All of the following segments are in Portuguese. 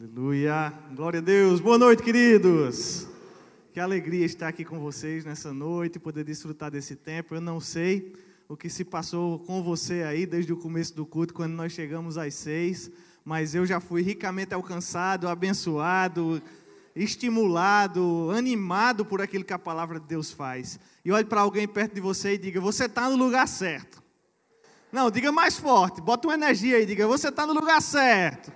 Aleluia. Glória a Deus. Boa noite, queridos. Que alegria estar aqui com vocês nessa noite, poder desfrutar desse tempo. Eu não sei o que se passou com você aí desde o começo do culto, quando nós chegamos às seis, mas eu já fui ricamente alcançado, abençoado, estimulado, animado por aquilo que a palavra de Deus faz. E olhe para alguém perto de você e diga: Você está no lugar certo. Não, diga mais forte, bota uma energia aí, diga: Você está no lugar certo.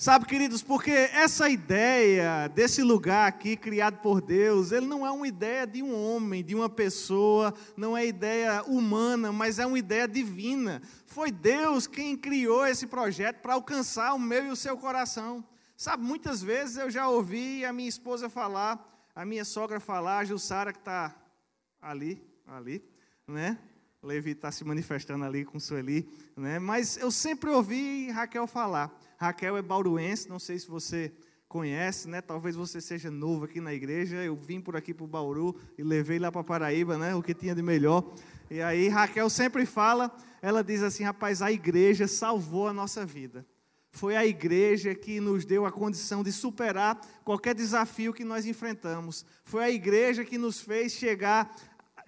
Sabe, queridos, porque essa ideia desse lugar aqui criado por Deus, ele não é uma ideia de um homem, de uma pessoa, não é ideia humana, mas é uma ideia divina. Foi Deus quem criou esse projeto para alcançar o meu e o seu coração. Sabe, muitas vezes eu já ouvi a minha esposa falar, a minha sogra falar, a Jussara que está ali, ali, né? Levi está se manifestando ali com Sueli, né? Mas eu sempre ouvi Raquel falar. Raquel é bauruense, não sei se você conhece, né? Talvez você seja novo aqui na igreja. Eu vim por aqui para o Bauru e levei lá para Paraíba, né? O que tinha de melhor. E aí Raquel sempre fala, ela diz assim, rapaz, a igreja salvou a nossa vida. Foi a igreja que nos deu a condição de superar qualquer desafio que nós enfrentamos. Foi a igreja que nos fez chegar,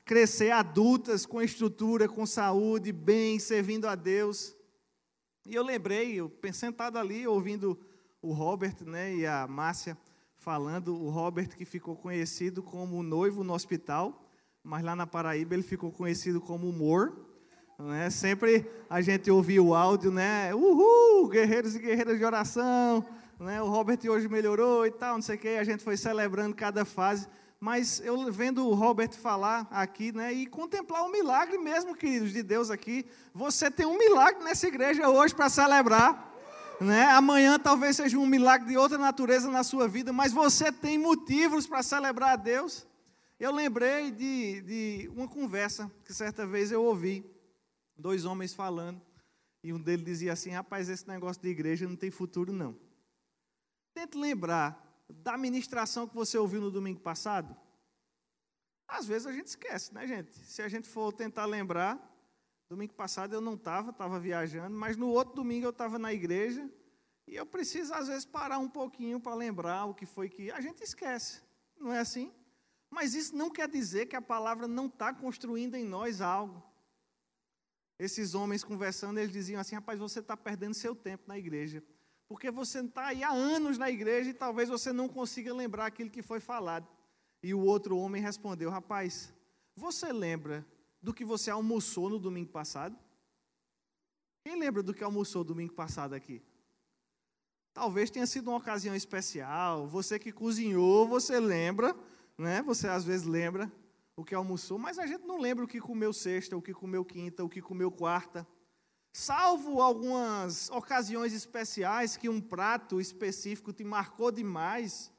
crescer adultas com estrutura, com saúde, bem, servindo a Deus. E eu lembrei, eu sentado ali, ouvindo o Robert né, e a Márcia falando, o Robert que ficou conhecido como noivo no hospital, mas lá na Paraíba ele ficou conhecido como Mor. Né? Sempre a gente ouvia o áudio, né? Uhul, guerreiros e guerreiras de oração. Né? O Robert hoje melhorou e tal, não sei o que. A gente foi celebrando cada fase mas eu vendo o Robert falar aqui, né, e contemplar o milagre mesmo, queridos, de Deus aqui. Você tem um milagre nessa igreja hoje para celebrar. Né? Amanhã talvez seja um milagre de outra natureza na sua vida, mas você tem motivos para celebrar a Deus. Eu lembrei de, de uma conversa que certa vez eu ouvi, dois homens falando, e um deles dizia assim: rapaz, esse negócio de igreja não tem futuro, não. Tente lembrar da ministração que você ouviu no domingo passado? Às vezes a gente esquece, né, gente? Se a gente for tentar lembrar, domingo passado eu não estava, estava viajando, mas no outro domingo eu estava na igreja e eu preciso, às vezes, parar um pouquinho para lembrar o que foi que. A gente esquece, não é assim? Mas isso não quer dizer que a palavra não está construindo em nós algo. Esses homens conversando, eles diziam assim: rapaz, você está perdendo seu tempo na igreja porque você está aí há anos na igreja e talvez você não consiga lembrar aquilo que foi falado. E o outro homem respondeu: Rapaz, você lembra do que você almoçou no domingo passado? Quem lembra do que almoçou domingo passado aqui? Talvez tenha sido uma ocasião especial. Você que cozinhou, você lembra, né? Você às vezes lembra o que almoçou, mas a gente não lembra o que comeu sexta, o que comeu quinta, o que comeu quarta. Salvo algumas ocasiões especiais que um prato específico te marcou demais,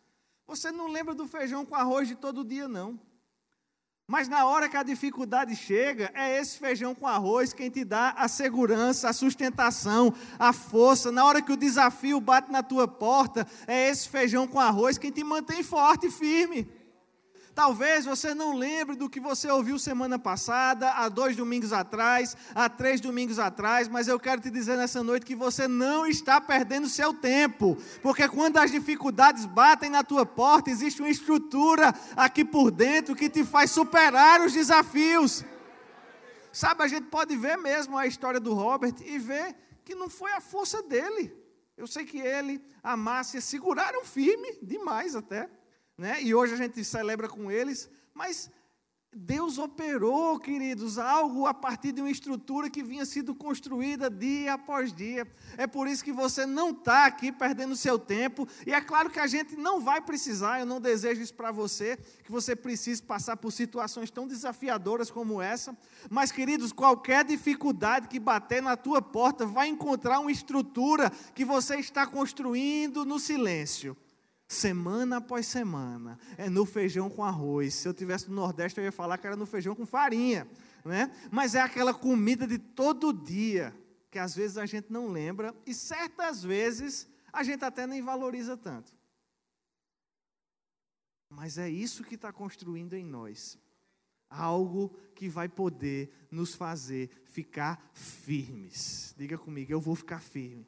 você não lembra do feijão com arroz de todo dia, não. Mas na hora que a dificuldade chega, é esse feijão com arroz quem te dá a segurança, a sustentação, a força. Na hora que o desafio bate na tua porta, é esse feijão com arroz quem te mantém forte e firme. Talvez você não lembre do que você ouviu semana passada, há dois domingos atrás, há três domingos atrás, mas eu quero te dizer nessa noite que você não está perdendo seu tempo, porque quando as dificuldades batem na tua porta, existe uma estrutura aqui por dentro que te faz superar os desafios. Sabe, a gente pode ver mesmo a história do Robert e ver que não foi a força dele. Eu sei que ele, a Márcia, seguraram firme demais até né? e hoje a gente celebra com eles, mas Deus operou, queridos, algo a partir de uma estrutura que vinha sendo construída dia após dia. É por isso que você não está aqui perdendo seu tempo. E é claro que a gente não vai precisar, eu não desejo isso para você, que você precise passar por situações tão desafiadoras como essa. Mas, queridos, qualquer dificuldade que bater na tua porta vai encontrar uma estrutura que você está construindo no silêncio semana após semana, é no feijão com arroz. Se eu tivesse no Nordeste, eu ia falar que era no feijão com farinha, né? Mas é aquela comida de todo dia, que às vezes a gente não lembra e certas vezes a gente até nem valoriza tanto. Mas é isso que está construindo em nós. Algo que vai poder nos fazer ficar firmes. Diga comigo, eu vou ficar firme.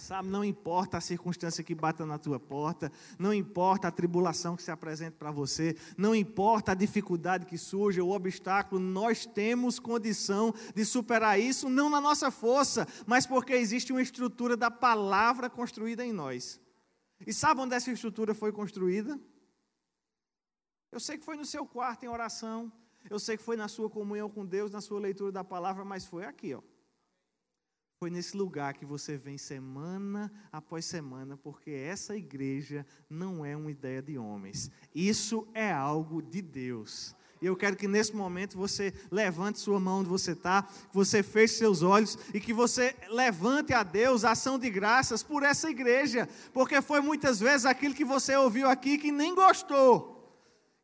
Sabe, não importa a circunstância que bata na tua porta, não importa a tribulação que se apresente para você, não importa a dificuldade que surja, o obstáculo, nós temos condição de superar isso, não na nossa força, mas porque existe uma estrutura da palavra construída em nós. E sabe onde essa estrutura foi construída? Eu sei que foi no seu quarto em oração, eu sei que foi na sua comunhão com Deus, na sua leitura da palavra, mas foi aqui, ó. Foi nesse lugar que você vem semana após semana, porque essa igreja não é uma ideia de homens. Isso é algo de Deus. E eu quero que nesse momento você levante sua mão onde você está, que você feche seus olhos e que você levante a Deus ação de graças por essa igreja, porque foi muitas vezes aquilo que você ouviu aqui que nem gostou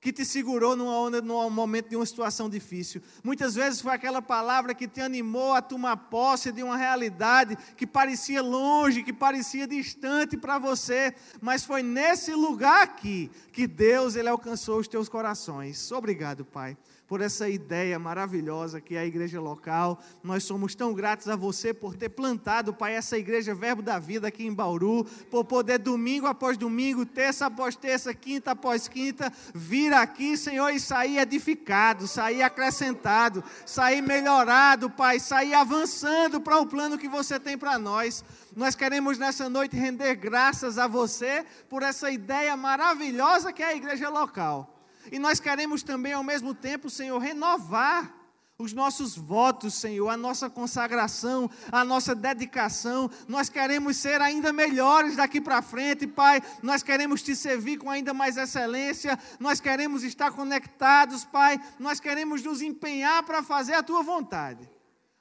que te segurou numa, num momento de uma situação difícil. Muitas vezes foi aquela palavra que te animou a tomar posse de uma realidade que parecia longe, que parecia distante para você, mas foi nesse lugar aqui que Deus ele alcançou os teus corações. Obrigado, Pai por essa ideia maravilhosa que é a igreja local. Nós somos tão gratos a você por ter plantado, Pai, essa igreja Verbo da Vida aqui em Bauru, por poder domingo após domingo, terça após terça, quinta após quinta, vir aqui, Senhor, e sair edificado, sair acrescentado, sair melhorado, Pai, sair avançando para o plano que você tem para nós. Nós queremos nessa noite render graças a você por essa ideia maravilhosa que é a igreja local. E nós queremos também, ao mesmo tempo, Senhor, renovar os nossos votos, Senhor, a nossa consagração, a nossa dedicação. Nós queremos ser ainda melhores daqui para frente, Pai. Nós queremos te servir com ainda mais excelência. Nós queremos estar conectados, Pai. Nós queremos nos empenhar para fazer a tua vontade.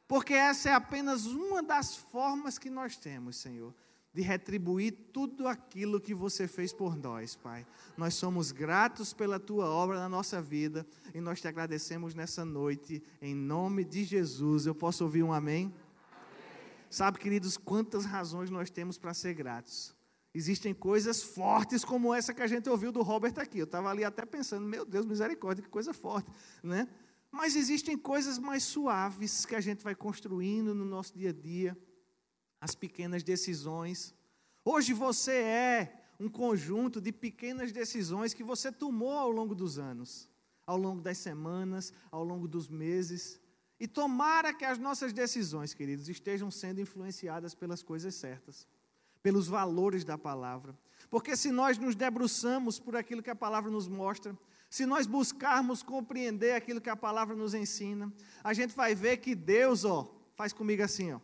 Porque essa é apenas uma das formas que nós temos, Senhor, de retribuir tudo aquilo que você fez por nós, Pai. Nós somos gratos pela tua obra na nossa vida e nós te agradecemos nessa noite, em nome de Jesus. Eu posso ouvir um amém? Sabe, queridos, quantas razões nós temos para ser gratos. Existem coisas fortes como essa que a gente ouviu do Robert aqui. Eu estava ali até pensando, meu Deus, misericórdia, que coisa forte, né? Mas existem coisas mais suaves que a gente vai construindo no nosso dia a dia as pequenas decisões. Hoje você é um conjunto de pequenas decisões que você tomou ao longo dos anos, ao longo das semanas, ao longo dos meses. E tomara que as nossas decisões, queridos, estejam sendo influenciadas pelas coisas certas, pelos valores da palavra. Porque se nós nos debruçamos por aquilo que a palavra nos mostra, se nós buscarmos compreender aquilo que a palavra nos ensina, a gente vai ver que Deus, ó, faz comigo assim, ó.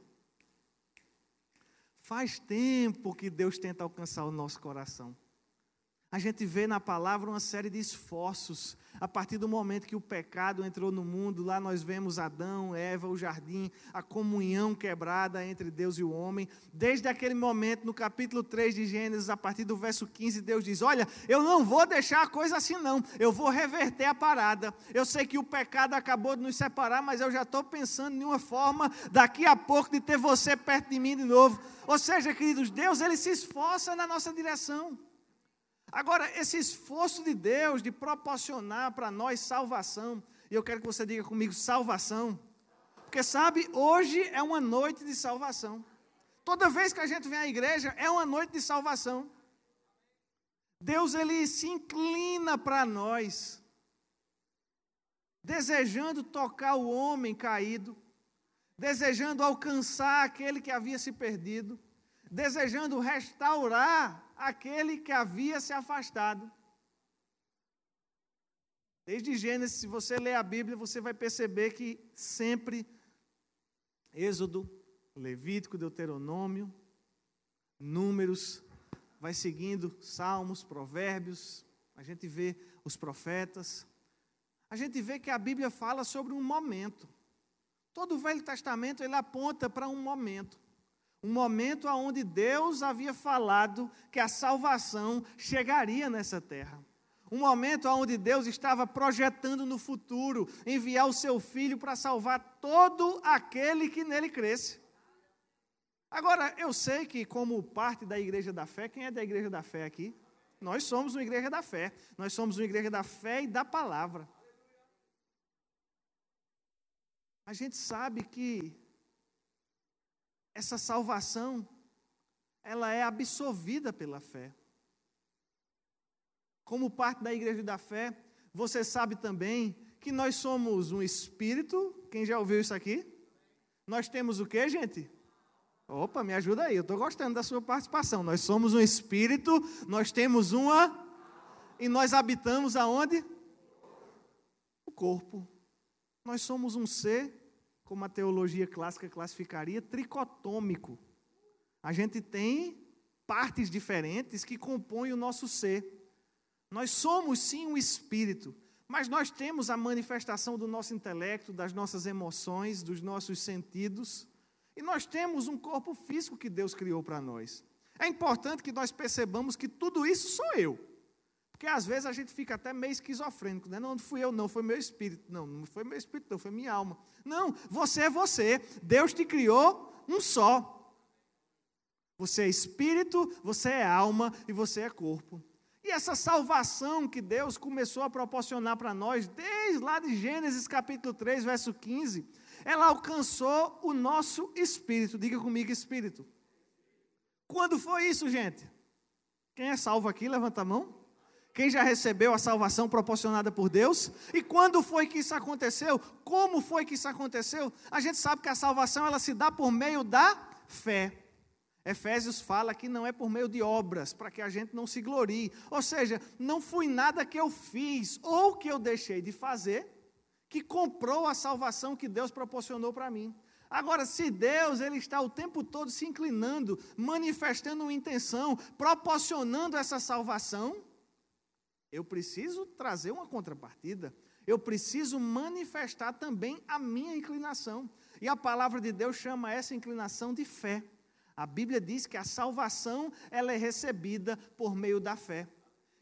Faz tempo que Deus tenta alcançar o nosso coração. A gente vê na palavra uma série de esforços. A partir do momento que o pecado entrou no mundo, lá nós vemos Adão, Eva, o jardim, a comunhão quebrada entre Deus e o homem. Desde aquele momento, no capítulo 3 de Gênesis, a partir do verso 15, Deus diz: Olha, eu não vou deixar a coisa assim, não. Eu vou reverter a parada. Eu sei que o pecado acabou de nos separar, mas eu já estou pensando em uma forma, daqui a pouco, de ter você perto de mim de novo. Ou seja, queridos, Deus, ele se esforça na nossa direção. Agora, esse esforço de Deus de proporcionar para nós salvação, e eu quero que você diga comigo salvação, porque sabe, hoje é uma noite de salvação. Toda vez que a gente vem à igreja, é uma noite de salvação. Deus ele se inclina para nós, desejando tocar o homem caído, desejando alcançar aquele que havia se perdido, desejando restaurar aquele que havia se afastado. Desde Gênesis, se você ler a Bíblia, você vai perceber que sempre Êxodo, Levítico, Deuteronômio, Números, vai seguindo Salmos, Provérbios, a gente vê os profetas. A gente vê que a Bíblia fala sobre um momento. Todo o Velho Testamento ele aponta para um momento. Um momento onde Deus havia falado que a salvação chegaria nessa terra. Um momento onde Deus estava projetando no futuro enviar o seu filho para salvar todo aquele que nele cresce. Agora, eu sei que, como parte da igreja da fé, quem é da igreja da fé aqui? Nós somos uma igreja da fé. Nós somos uma igreja da fé e da palavra. A gente sabe que essa salvação, ela é absorvida pela fé. Como parte da igreja da fé, você sabe também que nós somos um espírito. Quem já ouviu isso aqui? Nós temos o que, gente? Opa, me ajuda aí, eu estou gostando da sua participação. Nós somos um espírito, nós temos uma. E nós habitamos aonde? O corpo. Nós somos um ser, como a teologia clássica classificaria, tricotômico. A gente tem partes diferentes que compõem o nosso ser. Nós somos sim um espírito, mas nós temos a manifestação do nosso intelecto, das nossas emoções, dos nossos sentidos, e nós temos um corpo físico que Deus criou para nós. É importante que nós percebamos que tudo isso sou eu. Porque às vezes a gente fica até meio esquizofrênico, né? Não, não fui eu, não, foi meu espírito. Não, não foi meu espírito, não, foi minha alma. Não, você é você. Deus te criou um só. Você é espírito, você é alma e você é corpo. E essa salvação que Deus começou a proporcionar para nós, desde lá de Gênesis capítulo 3, verso 15, ela alcançou o nosso espírito. Diga comigo, espírito. Quando foi isso, gente? Quem é salvo aqui, levanta a mão. Quem já recebeu a salvação proporcionada por Deus? E quando foi que isso aconteceu? Como foi que isso aconteceu? A gente sabe que a salvação ela se dá por meio da fé. Efésios fala que não é por meio de obras, para que a gente não se glorie. Ou seja, não foi nada que eu fiz ou que eu deixei de fazer que comprou a salvação que Deus proporcionou para mim. Agora, se Deus ele está o tempo todo se inclinando, manifestando uma intenção, proporcionando essa salvação, eu preciso trazer uma contrapartida. Eu preciso manifestar também a minha inclinação. E a palavra de Deus chama essa inclinação de fé. A Bíblia diz que a salvação ela é recebida por meio da fé.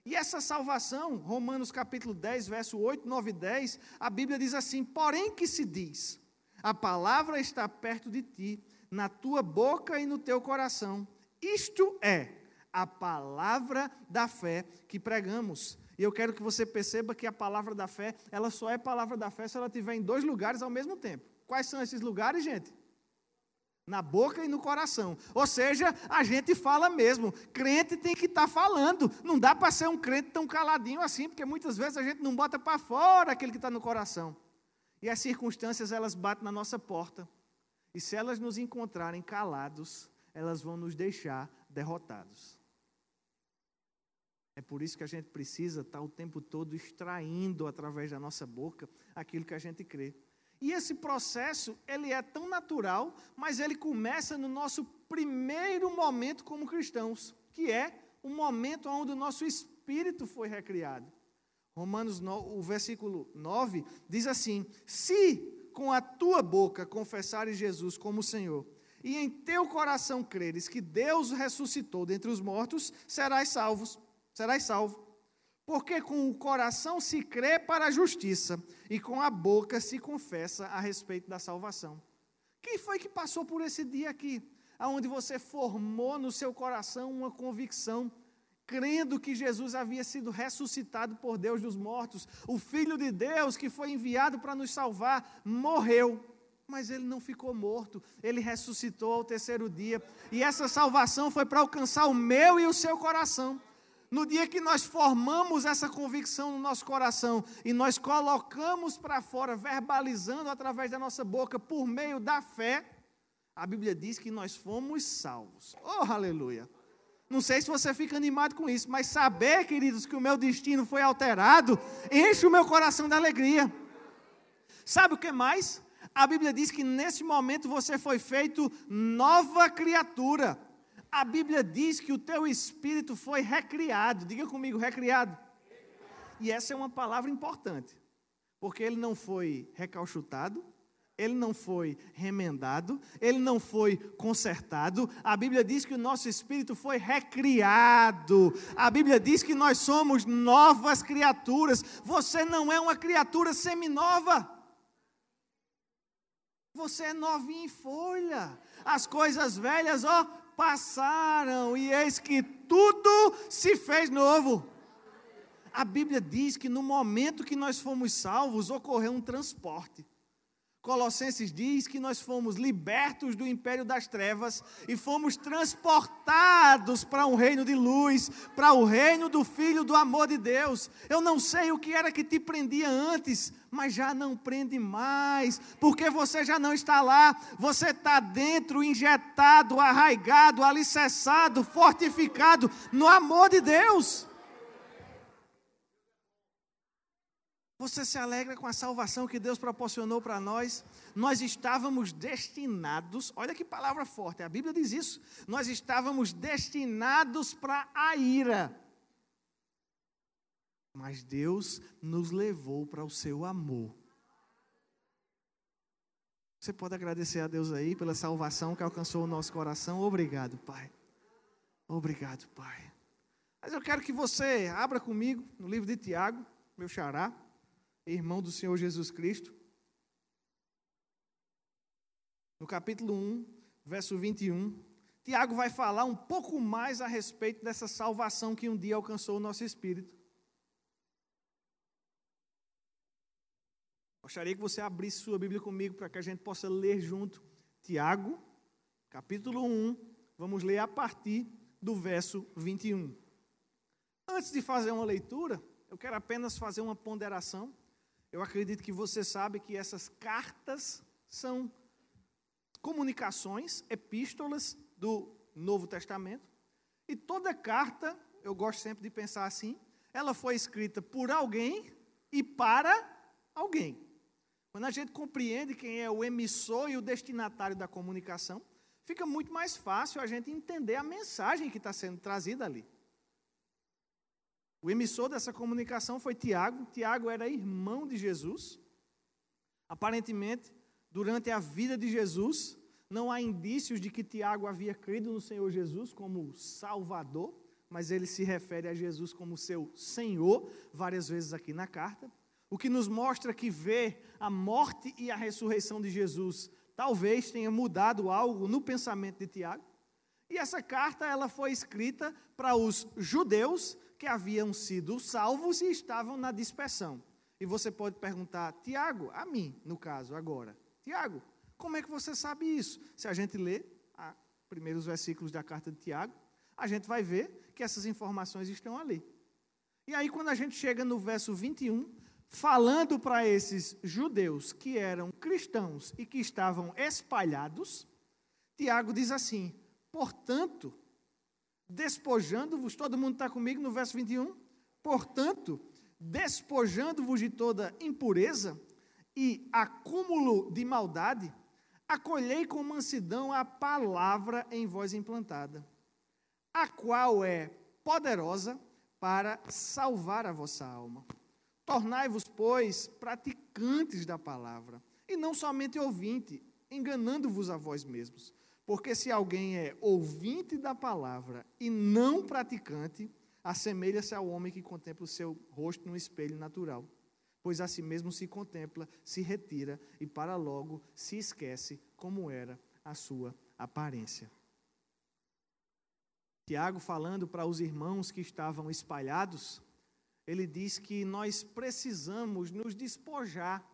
E essa salvação, Romanos capítulo 10, verso 8, 9 e 10, a Bíblia diz assim: Porém que se diz, a palavra está perto de ti, na tua boca e no teu coração. Isto é a palavra da fé que pregamos. E eu quero que você perceba que a palavra da fé, ela só é palavra da fé se ela estiver em dois lugares ao mesmo tempo. Quais são esses lugares, gente? na boca e no coração. Ou seja, a gente fala mesmo. Crente tem que estar tá falando. Não dá para ser um crente tão caladinho assim, porque muitas vezes a gente não bota para fora aquele que está no coração. E as circunstâncias elas batem na nossa porta. E se elas nos encontrarem calados, elas vão nos deixar derrotados. É por isso que a gente precisa estar tá o tempo todo extraindo através da nossa boca aquilo que a gente crê. E esse processo, ele é tão natural, mas ele começa no nosso primeiro momento como cristãos, que é o momento onde o nosso espírito foi recriado. Romanos, o versículo 9, diz assim: Se com a tua boca confessares Jesus como Senhor, e em teu coração creres que Deus ressuscitou dentre os mortos, serás salvos, serás salvo. Porque com o coração se crê para a justiça e com a boca se confessa a respeito da salvação. Quem foi que passou por esse dia aqui, aonde você formou no seu coração uma convicção, crendo que Jesus havia sido ressuscitado por Deus dos mortos, o Filho de Deus que foi enviado para nos salvar, morreu, mas ele não ficou morto, ele ressuscitou ao terceiro dia, e essa salvação foi para alcançar o meu e o seu coração. No dia que nós formamos essa convicção no nosso coração e nós colocamos para fora, verbalizando através da nossa boca, por meio da fé, a Bíblia diz que nós fomos salvos. Oh, aleluia! Não sei se você fica animado com isso, mas saber, queridos, que o meu destino foi alterado, enche o meu coração de alegria. Sabe o que mais? A Bíblia diz que nesse momento você foi feito nova criatura a Bíblia diz que o teu espírito foi recriado. Diga comigo, recriado. E essa é uma palavra importante, porque ele não foi recalchutado, ele não foi remendado, ele não foi consertado. A Bíblia diz que o nosso espírito foi recriado. A Bíblia diz que nós somos novas criaturas. Você não é uma criatura seminova. Você é novinho em folha. As coisas velhas, ó, passaram e eis que tudo se fez novo. A Bíblia diz que no momento que nós fomos salvos, ocorreu um transporte. Colossenses diz que nós fomos libertos do império das trevas e fomos transportados para um reino de luz, para o reino do Filho do amor de Deus. Eu não sei o que era que te prendia antes, mas já não prende mais, porque você já não está lá, você está dentro, injetado, arraigado, alicerçado, fortificado no amor de Deus. Você se alegra com a salvação que Deus proporcionou para nós? Nós estávamos destinados, olha que palavra forte, a Bíblia diz isso. Nós estávamos destinados para a ira. Mas Deus nos levou para o seu amor. Você pode agradecer a Deus aí pela salvação que alcançou o nosso coração. Obrigado, Pai. Obrigado, Pai. Mas eu quero que você abra comigo no livro de Tiago, meu xará irmão do Senhor Jesus Cristo. No capítulo 1, verso 21, Tiago vai falar um pouco mais a respeito dessa salvação que um dia alcançou o nosso espírito. Gostaria que você abrisse sua Bíblia comigo para que a gente possa ler junto. Tiago, capítulo 1, vamos ler a partir do verso 21. Antes de fazer uma leitura, eu quero apenas fazer uma ponderação. Eu acredito que você sabe que essas cartas são comunicações, epístolas do Novo Testamento. E toda carta, eu gosto sempre de pensar assim, ela foi escrita por alguém e para alguém. Quando a gente compreende quem é o emissor e o destinatário da comunicação, fica muito mais fácil a gente entender a mensagem que está sendo trazida ali. O emissor dessa comunicação foi Tiago. Tiago era irmão de Jesus. Aparentemente, durante a vida de Jesus, não há indícios de que Tiago havia crido no Senhor Jesus como Salvador, mas ele se refere a Jesus como seu Senhor várias vezes aqui na carta. O que nos mostra que ver a morte e a ressurreição de Jesus talvez tenha mudado algo no pensamento de Tiago. E essa carta ela foi escrita para os judeus que haviam sido salvos e estavam na dispersão. E você pode perguntar, Tiago, a mim, no caso, agora, Tiago, como é que você sabe isso? Se a gente lê os primeiros versículos da carta de Tiago, a gente vai ver que essas informações estão ali. E aí, quando a gente chega no verso 21, falando para esses judeus que eram cristãos e que estavam espalhados, Tiago diz assim: portanto, despojando-vos, todo mundo está comigo no verso 21? Portanto, despojando-vos de toda impureza e acúmulo de maldade, acolhei com mansidão a palavra em vós implantada, a qual é poderosa para salvar a vossa alma. Tornai-vos, pois, praticantes da palavra, e não somente ouvinte, enganando-vos a vós mesmos. Porque se alguém é ouvinte da palavra e não praticante, assemelha-se ao homem que contempla o seu rosto no espelho natural. Pois a si mesmo se contempla, se retira e para logo se esquece como era a sua aparência. Tiago, falando para os irmãos que estavam espalhados, ele diz que nós precisamos nos despojar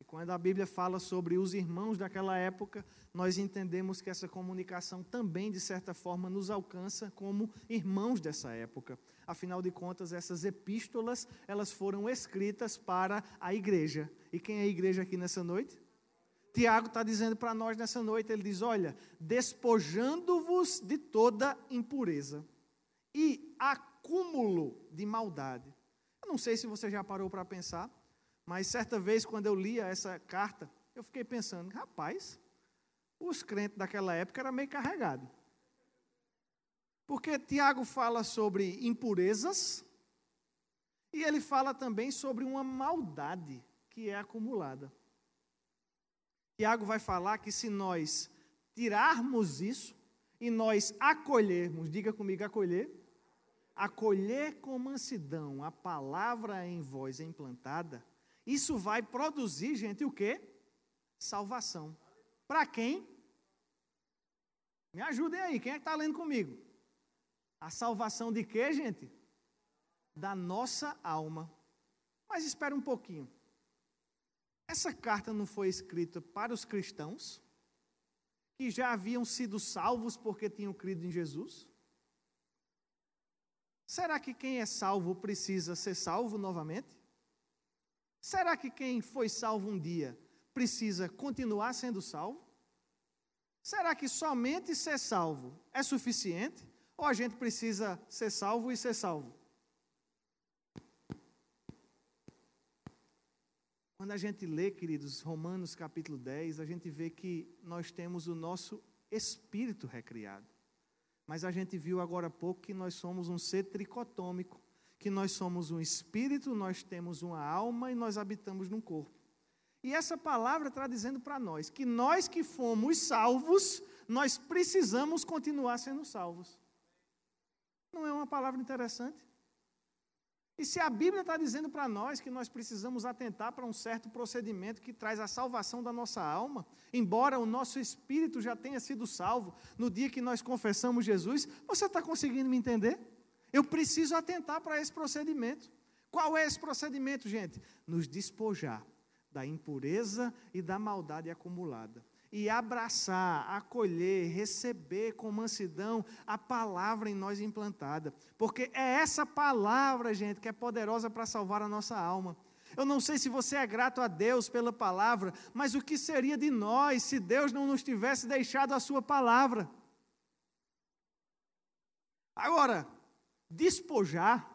e quando a Bíblia fala sobre os irmãos daquela época, nós entendemos que essa comunicação também, de certa forma, nos alcança como irmãos dessa época. Afinal de contas, essas epístolas, elas foram escritas para a igreja. E quem é a igreja aqui nessa noite? Tiago está dizendo para nós nessa noite, ele diz, olha, despojando-vos de toda impureza e acúmulo de maldade. Eu não sei se você já parou para pensar, mas certa vez, quando eu lia essa carta, eu fiquei pensando, rapaz, os crentes daquela época eram meio carregados. Porque Tiago fala sobre impurezas e ele fala também sobre uma maldade que é acumulada. Tiago vai falar que se nós tirarmos isso e nós acolhermos, diga comigo, acolher, acolher com mansidão a palavra em voz implantada, isso vai produzir, gente, o quê? Salvação. Para quem? Me ajudem aí, quem é que está lendo comigo? A salvação de quê, gente? Da nossa alma. Mas espera um pouquinho. Essa carta não foi escrita para os cristãos, que já haviam sido salvos porque tinham crido em Jesus? Será que quem é salvo precisa ser salvo novamente? Será que quem foi salvo um dia precisa continuar sendo salvo? Será que somente ser salvo é suficiente? Ou a gente precisa ser salvo e ser salvo? Quando a gente lê, queridos, Romanos capítulo 10, a gente vê que nós temos o nosso espírito recriado. Mas a gente viu agora há pouco que nós somos um ser tricotômico, que nós somos um espírito, nós temos uma alma e nós habitamos num corpo. E essa palavra está dizendo para nós que nós que fomos salvos, nós precisamos continuar sendo salvos. Não é uma palavra interessante? E se a Bíblia está dizendo para nós que nós precisamos atentar para um certo procedimento que traz a salvação da nossa alma, embora o nosso espírito já tenha sido salvo no dia que nós confessamos Jesus, você está conseguindo me entender? Eu preciso atentar para esse procedimento. Qual é esse procedimento, gente? Nos despojar da impureza e da maldade acumulada e abraçar, acolher, receber com mansidão a palavra em nós implantada. Porque é essa palavra, gente, que é poderosa para salvar a nossa alma. Eu não sei se você é grato a Deus pela palavra, mas o que seria de nós se Deus não nos tivesse deixado a sua palavra? Agora, despojar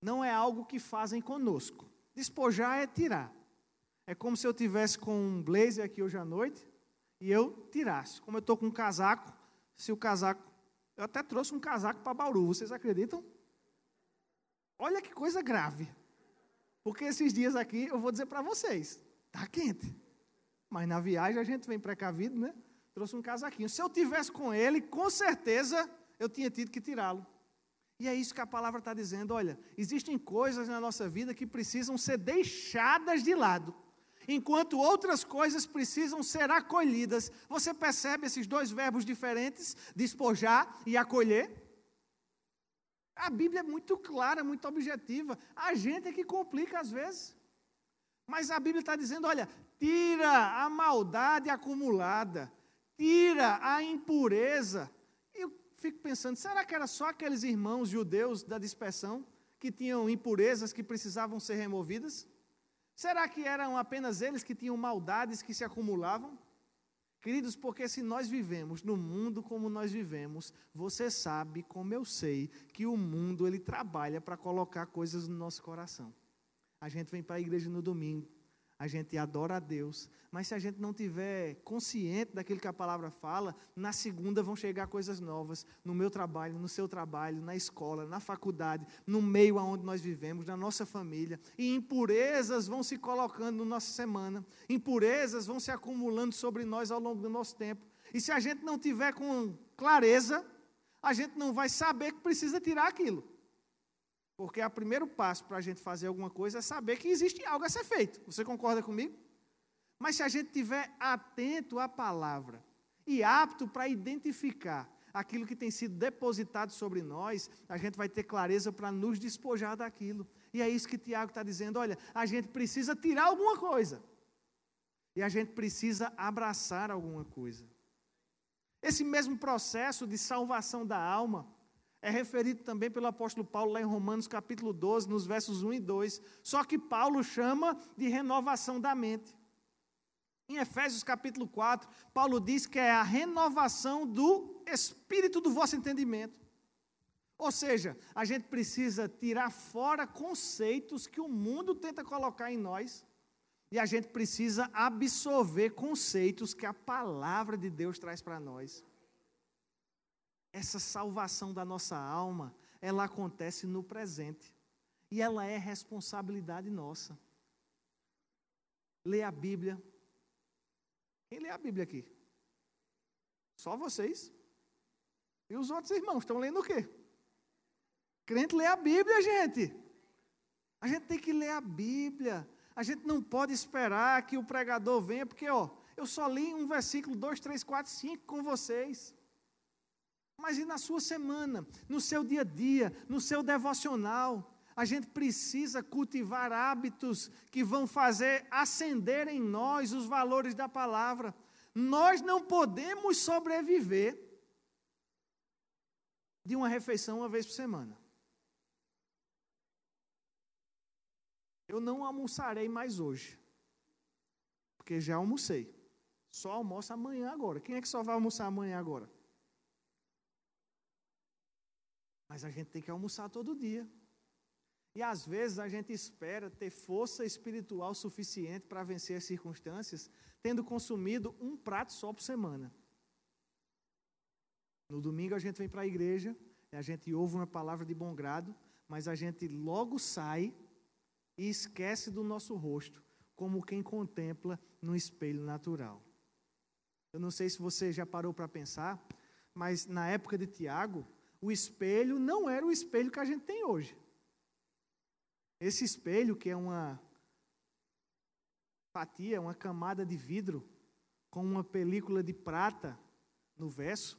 não é algo que fazem conosco. Despojar é tirar. É como se eu tivesse com um blazer aqui hoje à noite e eu tirasse. Como eu estou com um casaco, se o casaco. Eu até trouxe um casaco para Bauru, vocês acreditam? Olha que coisa grave. Porque esses dias aqui, eu vou dizer para vocês, está quente. Mas na viagem a gente vem precavido, né? Trouxe um casaquinho. Se eu tivesse com ele, com certeza eu tinha tido que tirá-lo. E é isso que a palavra está dizendo. Olha, existem coisas na nossa vida que precisam ser deixadas de lado enquanto outras coisas precisam ser acolhidas. Você percebe esses dois verbos diferentes, despojar e acolher? A Bíblia é muito clara, muito objetiva. A gente é que complica às vezes. Mas a Bíblia está dizendo: olha, tira a maldade acumulada, tira a impureza. Fico pensando: será que era só aqueles irmãos judeus da dispersão que tinham impurezas que precisavam ser removidas? Será que eram apenas eles que tinham maldades que se acumulavam? Queridos, porque se nós vivemos no mundo como nós vivemos, você sabe, como eu sei, que o mundo ele trabalha para colocar coisas no nosso coração. A gente vem para a igreja no domingo, a gente adora a Deus, mas se a gente não tiver consciente daquilo que a palavra fala, na segunda vão chegar coisas novas, no meu trabalho, no seu trabalho, na escola, na faculdade, no meio aonde nós vivemos, na nossa família, e impurezas vão se colocando na nossa semana, impurezas vão se acumulando sobre nós ao longo do nosso tempo. E se a gente não tiver com clareza, a gente não vai saber que precisa tirar aquilo. Porque o primeiro passo para a gente fazer alguma coisa é saber que existe algo a ser feito. Você concorda comigo? Mas se a gente estiver atento à palavra e apto para identificar aquilo que tem sido depositado sobre nós, a gente vai ter clareza para nos despojar daquilo. E é isso que Tiago está dizendo: olha, a gente precisa tirar alguma coisa. E a gente precisa abraçar alguma coisa. Esse mesmo processo de salvação da alma é referido também pelo apóstolo Paulo lá em Romanos capítulo 12, nos versos 1 e 2. Só que Paulo chama de renovação da mente. Em Efésios capítulo 4, Paulo diz que é a renovação do espírito do vosso entendimento. Ou seja, a gente precisa tirar fora conceitos que o mundo tenta colocar em nós, e a gente precisa absorver conceitos que a palavra de Deus traz para nós essa salvação da nossa alma, ela acontece no presente. E ela é responsabilidade nossa. Lê a Bíblia. Quem lê a Bíblia aqui? Só vocês? E os outros irmãos estão lendo o quê? Crente lê a Bíblia, gente. A gente tem que ler a Bíblia. A gente não pode esperar que o pregador venha, porque, ó, eu só li um versículo 2, 3, 4, 5 com vocês. Mas e na sua semana, no seu dia a dia, no seu devocional? A gente precisa cultivar hábitos que vão fazer acender em nós os valores da palavra. Nós não podemos sobreviver de uma refeição uma vez por semana. Eu não almoçarei mais hoje, porque já almocei. Só almoço amanhã agora. Quem é que só vai almoçar amanhã agora? Mas a gente tem que almoçar todo dia. E às vezes a gente espera ter força espiritual suficiente para vencer as circunstâncias, tendo consumido um prato só por semana. No domingo a gente vem para a igreja, a gente ouve uma palavra de bom grado, mas a gente logo sai e esquece do nosso rosto, como quem contempla no espelho natural. Eu não sei se você já parou para pensar, mas na época de Tiago, o espelho não era o espelho que a gente tem hoje. Esse espelho, que é uma fatia, uma camada de vidro com uma película de prata no verso,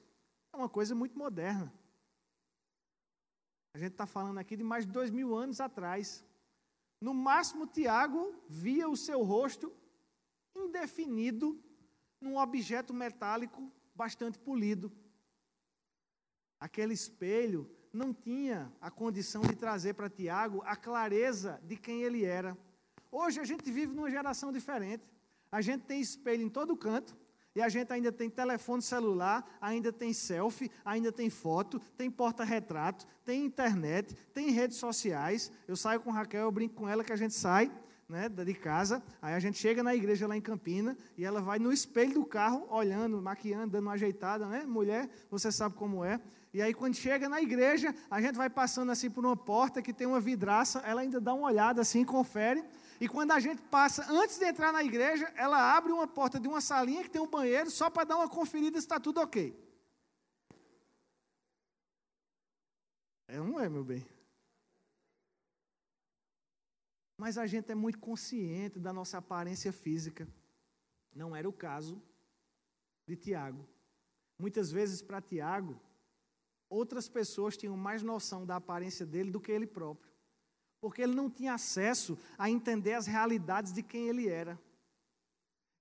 é uma coisa muito moderna. A gente está falando aqui de mais de dois mil anos atrás. No máximo, Tiago via o seu rosto indefinido num objeto metálico bastante polido. Aquele espelho não tinha a condição de trazer para Tiago a clareza de quem ele era. Hoje a gente vive numa geração diferente. A gente tem espelho em todo canto, e a gente ainda tem telefone celular, ainda tem selfie, ainda tem foto, tem porta-retrato, tem internet, tem redes sociais. Eu saio com Raquel, eu brinco com ela que a gente sai né, de casa, aí a gente chega na igreja lá em Campina e ela vai no espelho do carro, olhando, maquiando, dando uma ajeitada, né? Mulher, você sabe como é. E aí, quando chega na igreja, a gente vai passando assim por uma porta que tem uma vidraça, ela ainda dá uma olhada assim, confere. E quando a gente passa, antes de entrar na igreja, ela abre uma porta de uma salinha que tem um banheiro, só para dar uma conferida se está tudo ok. É, não é, meu bem. Mas a gente é muito consciente da nossa aparência física. Não era o caso de Tiago. Muitas vezes, para Tiago, outras pessoas tinham mais noção da aparência dele do que ele próprio. Porque ele não tinha acesso a entender as realidades de quem ele era.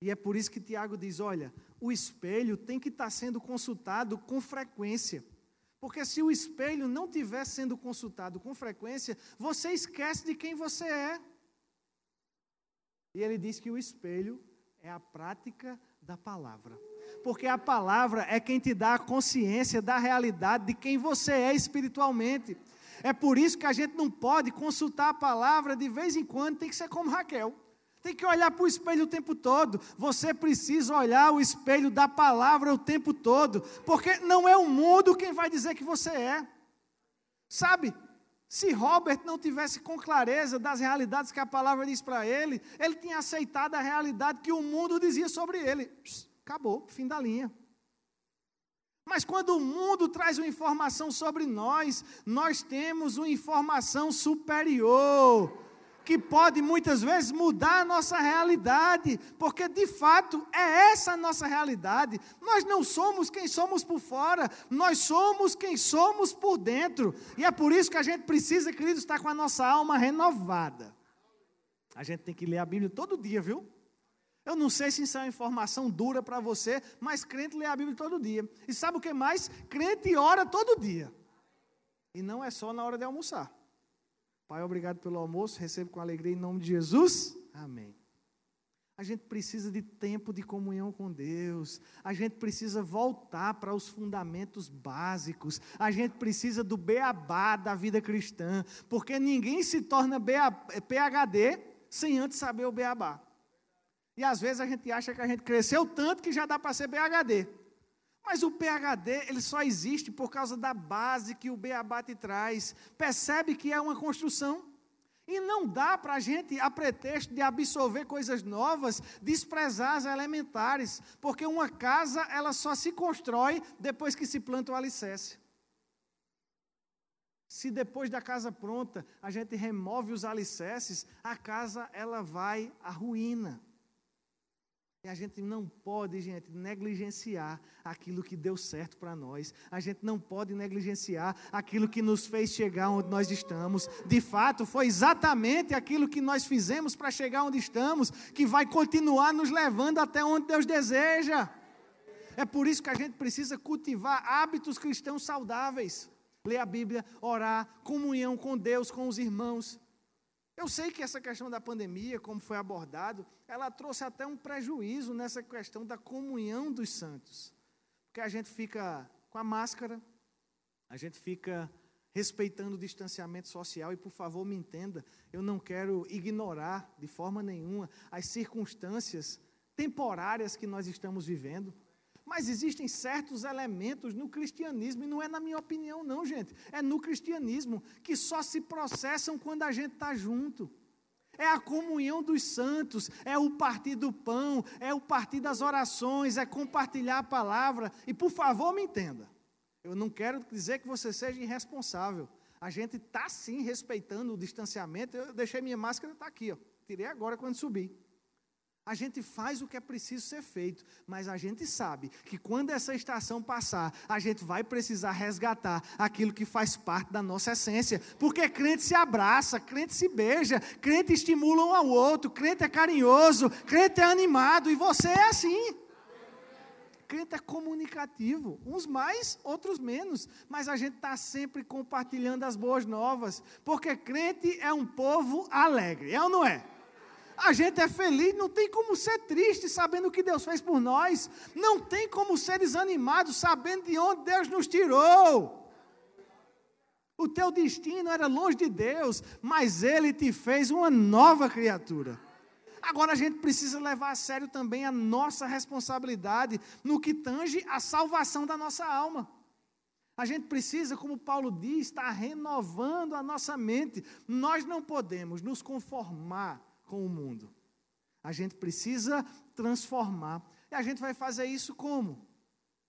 E é por isso que Tiago diz: olha, o espelho tem que estar sendo consultado com frequência. Porque se o espelho não estiver sendo consultado com frequência, você esquece de quem você é. E ele diz que o espelho é a prática da palavra porque a palavra é quem te dá a consciência da realidade de quem você é espiritualmente. É por isso que a gente não pode consultar a palavra de vez em quando, tem que ser como Raquel. Tem que olhar para o espelho o tempo todo. Você precisa olhar o espelho da palavra o tempo todo, porque não é o mundo quem vai dizer que você é. Sabe? Se Robert não tivesse com clareza das realidades que a palavra diz para ele, ele tinha aceitado a realidade que o mundo dizia sobre ele. Acabou, fim da linha. Mas quando o mundo traz uma informação sobre nós, nós temos uma informação superior, que pode muitas vezes mudar a nossa realidade, porque de fato é essa a nossa realidade. Nós não somos quem somos por fora, nós somos quem somos por dentro. E é por isso que a gente precisa, queridos, estar com a nossa alma renovada. A gente tem que ler a Bíblia todo dia, viu? Eu não sei se isso é uma informação dura para você, mas crente lê a Bíblia todo dia. E sabe o que mais? Crente ora todo dia. E não é só na hora de almoçar. Pai, obrigado pelo almoço, recebo com alegria em nome de Jesus. Amém. A gente precisa de tempo de comunhão com Deus. A gente precisa voltar para os fundamentos básicos. A gente precisa do beabá da vida cristã. Porque ninguém se torna PHD sem antes saber o beabá. E às vezes a gente acha que a gente cresceu tanto que já dá para ser PHD. Mas o PHD, ele só existe por causa da base que o Beabá te traz. Percebe que é uma construção. E não dá para a gente, a pretexto de absorver coisas novas, desprezar as elementares. Porque uma casa, ela só se constrói depois que se planta o alicerce. Se depois da casa pronta, a gente remove os alicerces, a casa, ela vai à ruína. E a gente não pode, gente, negligenciar aquilo que deu certo para nós. A gente não pode negligenciar aquilo que nos fez chegar onde nós estamos. De fato, foi exatamente aquilo que nós fizemos para chegar onde estamos que vai continuar nos levando até onde Deus deseja. É por isso que a gente precisa cultivar hábitos cristãos saudáveis. Ler a Bíblia, orar, comunhão com Deus, com os irmãos. Eu sei que essa questão da pandemia, como foi abordado, ela trouxe até um prejuízo nessa questão da comunhão dos santos. Porque a gente fica com a máscara, a gente fica respeitando o distanciamento social e, por favor, me entenda, eu não quero ignorar de forma nenhuma as circunstâncias temporárias que nós estamos vivendo. Mas existem certos elementos no cristianismo, e não é na minha opinião, não, gente. É no cristianismo que só se processam quando a gente está junto. É a comunhão dos santos, é o partir do pão, é o partir das orações, é compartilhar a palavra. E por favor, me entenda. Eu não quero dizer que você seja irresponsável. A gente está sim respeitando o distanciamento. Eu deixei minha máscara, está aqui, ó. Tirei agora quando subi. A gente faz o que é preciso ser feito, mas a gente sabe que quando essa estação passar, a gente vai precisar resgatar aquilo que faz parte da nossa essência. Porque crente se abraça, crente se beija, crente estimula um ao outro, crente é carinhoso, crente é animado, e você é assim. Crente é comunicativo, uns mais, outros menos, mas a gente está sempre compartilhando as boas novas, porque crente é um povo alegre, é ou não é? A gente é feliz, não tem como ser triste sabendo o que Deus fez por nós. Não tem como ser desanimado sabendo de onde Deus nos tirou. O teu destino era longe de Deus, mas Ele te fez uma nova criatura. Agora a gente precisa levar a sério também a nossa responsabilidade no que tange a salvação da nossa alma. A gente precisa, como Paulo diz, estar renovando a nossa mente. Nós não podemos nos conformar com o mundo. A gente precisa transformar. E a gente vai fazer isso como?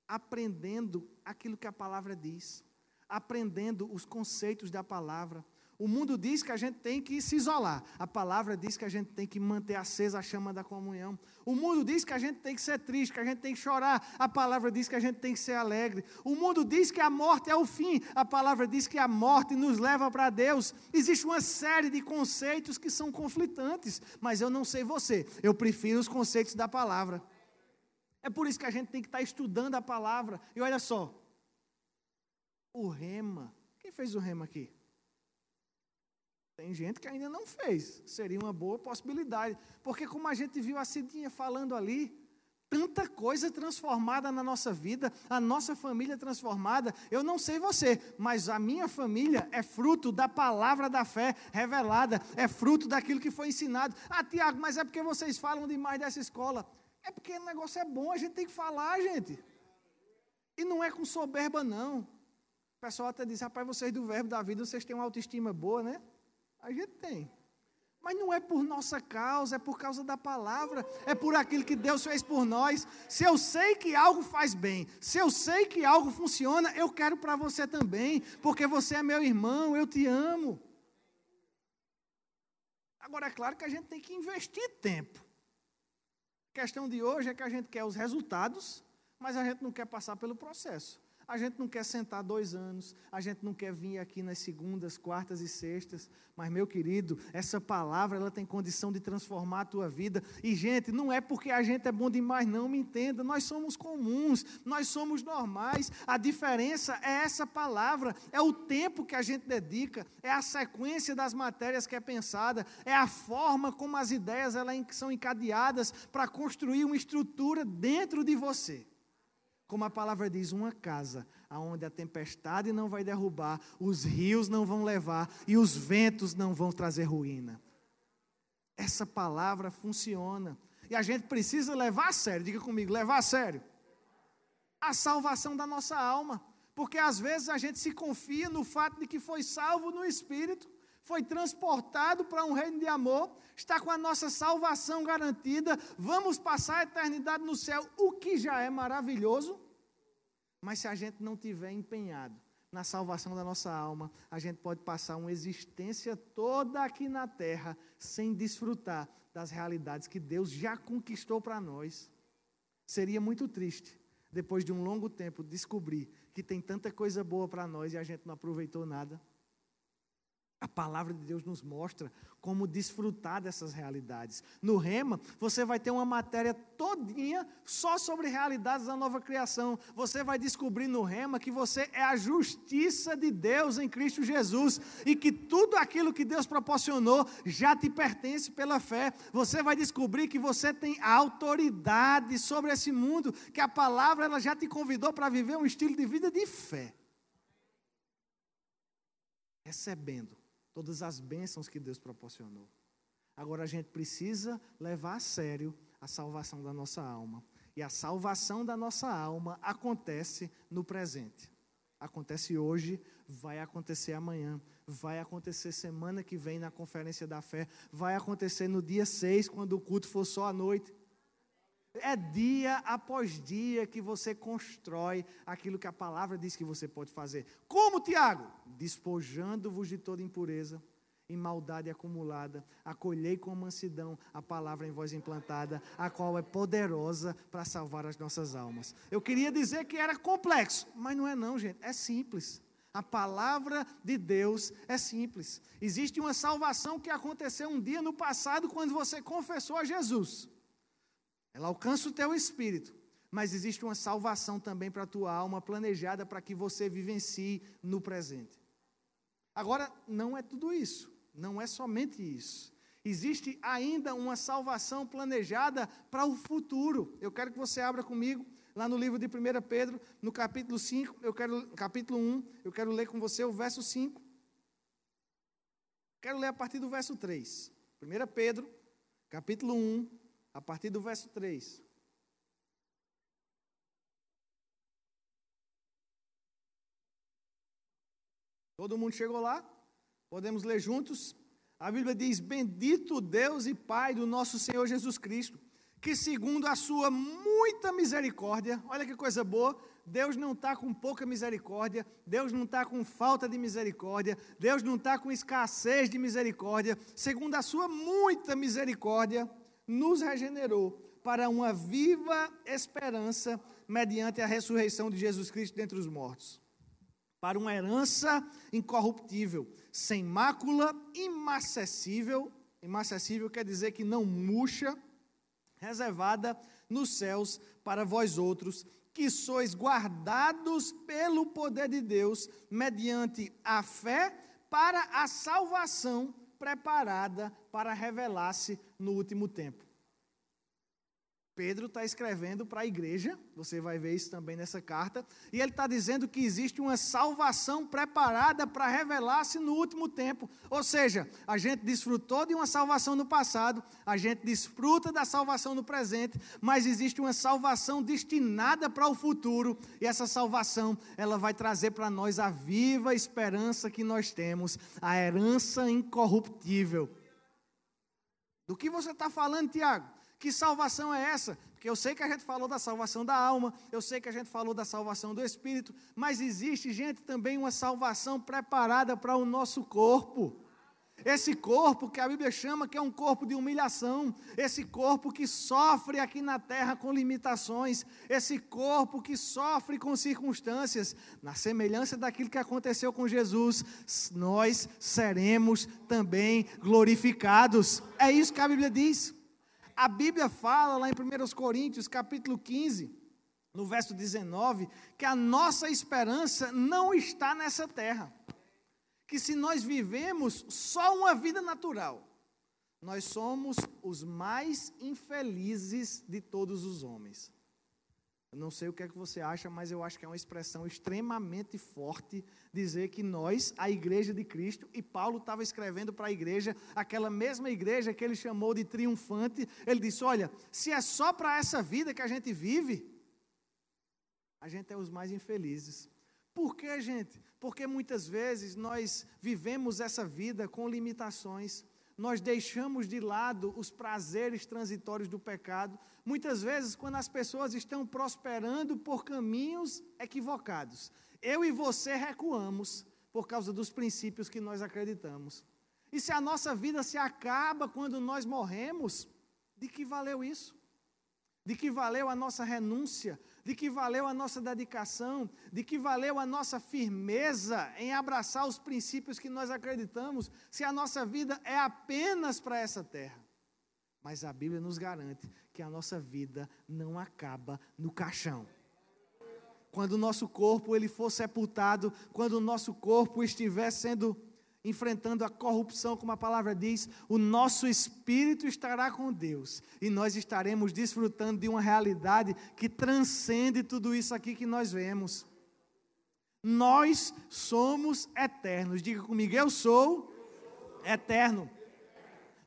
Aprendendo aquilo que a palavra diz, aprendendo os conceitos da palavra, o mundo diz que a gente tem que se isolar. A palavra diz que a gente tem que manter acesa a chama da comunhão. O mundo diz que a gente tem que ser triste, que a gente tem que chorar. A palavra diz que a gente tem que ser alegre. O mundo diz que a morte é o fim. A palavra diz que a morte nos leva para Deus. Existe uma série de conceitos que são conflitantes, mas eu não sei você. Eu prefiro os conceitos da palavra. É por isso que a gente tem que estar estudando a palavra. E olha só, o rema. Quem fez o rema aqui? Tem gente que ainda não fez. Seria uma boa possibilidade. Porque, como a gente viu a Cidinha falando ali, tanta coisa transformada na nossa vida, a nossa família transformada. Eu não sei você, mas a minha família é fruto da palavra da fé revelada, é fruto daquilo que foi ensinado. Ah, Tiago, mas é porque vocês falam demais dessa escola. É porque o negócio é bom, a gente tem que falar, gente. E não é com soberba, não. O pessoal até diz, rapaz, vocês do verbo da vida, vocês têm uma autoestima boa, né? A gente tem. Mas não é por nossa causa, é por causa da palavra, é por aquilo que Deus fez por nós. Se eu sei que algo faz bem, se eu sei que algo funciona, eu quero para você também, porque você é meu irmão, eu te amo. Agora, é claro que a gente tem que investir tempo. A questão de hoje é que a gente quer os resultados, mas a gente não quer passar pelo processo. A gente não quer sentar dois anos, a gente não quer vir aqui nas segundas, quartas e sextas, mas, meu querido, essa palavra ela tem condição de transformar a tua vida. E, gente, não é porque a gente é bom demais, não, me entenda. Nós somos comuns, nós somos normais. A diferença é essa palavra, é o tempo que a gente dedica, é a sequência das matérias que é pensada, é a forma como as ideias elas são encadeadas para construir uma estrutura dentro de você. Como a palavra diz, uma casa aonde a tempestade não vai derrubar, os rios não vão levar e os ventos não vão trazer ruína. Essa palavra funciona. E a gente precisa levar a sério, diga comigo, levar a sério a salvação da nossa alma. Porque às vezes a gente se confia no fato de que foi salvo no Espírito, foi transportado para um reino de amor, está com a nossa salvação garantida, vamos passar a eternidade no céu, o que já é maravilhoso. Mas se a gente não tiver empenhado na salvação da nossa alma, a gente pode passar uma existência toda aqui na terra sem desfrutar das realidades que Deus já conquistou para nós. Seria muito triste, depois de um longo tempo, descobrir que tem tanta coisa boa para nós e a gente não aproveitou nada. A palavra de Deus nos mostra como desfrutar dessas realidades. No Rema, você vai ter uma matéria todinha só sobre realidades da nova criação. Você vai descobrir no Rema que você é a justiça de Deus em Cristo Jesus e que tudo aquilo que Deus proporcionou já te pertence pela fé. Você vai descobrir que você tem autoridade sobre esse mundo, que a palavra ela já te convidou para viver um estilo de vida de fé. Recebendo todas as bênçãos que Deus proporcionou. Agora a gente precisa levar a sério a salvação da nossa alma. E a salvação da nossa alma acontece no presente. Acontece hoje, vai acontecer amanhã, vai acontecer semana que vem na conferência da fé, vai acontecer no dia 6, quando o culto for só à noite. É dia após dia que você constrói aquilo que a palavra diz que você pode fazer. Como, Tiago? Despojando-vos de toda impureza e maldade acumulada, acolhei com mansidão a palavra em voz implantada, a qual é poderosa para salvar as nossas almas. Eu queria dizer que era complexo, mas não é não, gente, é simples. A palavra de Deus é simples. Existe uma salvação que aconteceu um dia no passado quando você confessou a Jesus. Ela alcança o teu espírito, mas existe uma salvação também para a tua alma, planejada para que você vivencie no presente. Agora, não é tudo isso, não é somente isso. Existe ainda uma salvação planejada para o futuro. Eu quero que você abra comigo lá no livro de 1 Pedro, no capítulo 5, eu quero capítulo 1, eu quero ler com você o verso 5. Quero ler a partir do verso 3. 1 Pedro, capítulo 1, a partir do verso 3. Todo mundo chegou lá? Podemos ler juntos? A Bíblia diz: Bendito Deus e Pai do nosso Senhor Jesus Cristo, que segundo a sua muita misericórdia, olha que coisa boa, Deus não está com pouca misericórdia, Deus não está com falta de misericórdia, Deus não está com escassez de misericórdia, segundo a sua muita misericórdia, nos regenerou para uma viva esperança mediante a ressurreição de Jesus Cristo dentre os mortos. Para uma herança incorruptível, sem mácula, imacessível, imacessível quer dizer que não murcha, reservada nos céus para vós outros, que sois guardados pelo poder de Deus, mediante a fé, para a salvação preparada para revelar-se no último tempo. Pedro está escrevendo para a igreja, você vai ver isso também nessa carta, e ele está dizendo que existe uma salvação preparada para revelar-se no último tempo. Ou seja, a gente desfrutou de uma salvação no passado, a gente desfruta da salvação no presente, mas existe uma salvação destinada para o futuro, e essa salvação, ela vai trazer para nós a viva esperança que nós temos, a herança incorruptível. Do que você está falando, Tiago? Que salvação é essa? Porque eu sei que a gente falou da salvação da alma, eu sei que a gente falou da salvação do espírito, mas existe, gente, também uma salvação preparada para o nosso corpo. Esse corpo que a Bíblia chama que é um corpo de humilhação, esse corpo que sofre aqui na terra com limitações, esse corpo que sofre com circunstâncias, na semelhança daquilo que aconteceu com Jesus, nós seremos também glorificados. É isso que a Bíblia diz. A Bíblia fala lá em 1 Coríntios, capítulo 15, no verso 19, que a nossa esperança não está nessa terra. Que se nós vivemos só uma vida natural, nós somos os mais infelizes de todos os homens. Eu não sei o que é que você acha, mas eu acho que é uma expressão extremamente forte dizer que nós, a igreja de Cristo, e Paulo estava escrevendo para a igreja, aquela mesma igreja que ele chamou de triunfante, ele disse: Olha, se é só para essa vida que a gente vive, a gente é os mais infelizes. Por que, gente? Porque muitas vezes nós vivemos essa vida com limitações nós deixamos de lado os prazeres transitórios do pecado, muitas vezes quando as pessoas estão prosperando por caminhos equivocados. Eu e você recuamos por causa dos princípios que nós acreditamos. E se a nossa vida se acaba quando nós morremos, de que valeu isso? de que valeu a nossa renúncia, de que valeu a nossa dedicação, de que valeu a nossa firmeza em abraçar os princípios que nós acreditamos, se a nossa vida é apenas para essa terra. Mas a Bíblia nos garante que a nossa vida não acaba no caixão. Quando o nosso corpo ele for sepultado, quando o nosso corpo estiver sendo enfrentando a corrupção, como a palavra diz, o nosso espírito estará com Deus e nós estaremos desfrutando de uma realidade que transcende tudo isso aqui que nós vemos. Nós somos eternos. Diga comigo, eu sou eterno.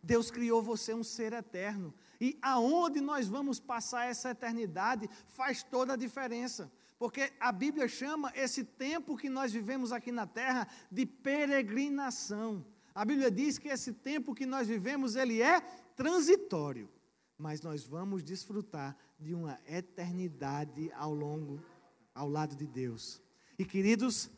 Deus criou você um ser eterno. E aonde nós vamos passar essa eternidade faz toda a diferença. Porque a Bíblia chama esse tempo que nós vivemos aqui na terra de peregrinação. A Bíblia diz que esse tempo que nós vivemos, ele é transitório, mas nós vamos desfrutar de uma eternidade ao longo ao lado de Deus. E queridos,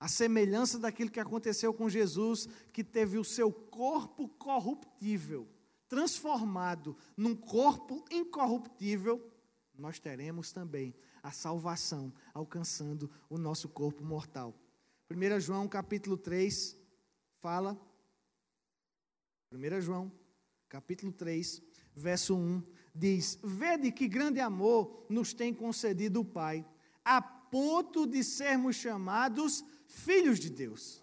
a semelhança daquilo que aconteceu com Jesus, que teve o seu corpo corruptível transformado num corpo incorruptível, nós teremos também a salvação, alcançando o nosso corpo mortal. 1 João capítulo 3 fala, 1 João capítulo 3, verso 1, diz: Vede que grande amor nos tem concedido o Pai, a ponto de sermos chamados filhos de Deus.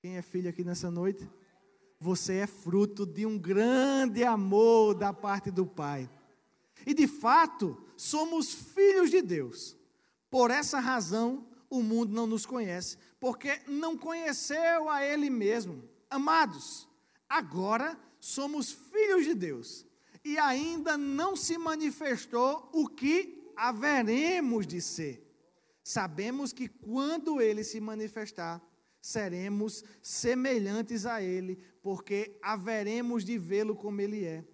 Quem é filho aqui nessa noite? Você é fruto de um grande amor da parte do Pai. E de fato, somos filhos de Deus. Por essa razão, o mundo não nos conhece, porque não conheceu a Ele mesmo. Amados, agora somos filhos de Deus e ainda não se manifestou o que haveremos de ser. Sabemos que quando Ele se manifestar, seremos semelhantes a Ele, porque haveremos de vê-lo como Ele é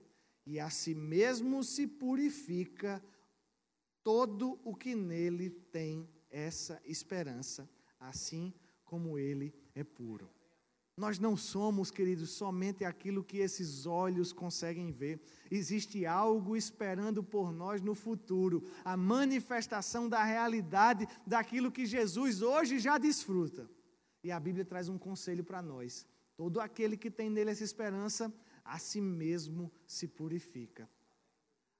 e a si mesmo se purifica todo o que nele tem essa esperança, assim como ele é puro. Nós não somos, queridos, somente aquilo que esses olhos conseguem ver. Existe algo esperando por nós no futuro, a manifestação da realidade daquilo que Jesus hoje já desfruta. E a Bíblia traz um conselho para nós. Todo aquele que tem nele essa esperança a si mesmo se purifica.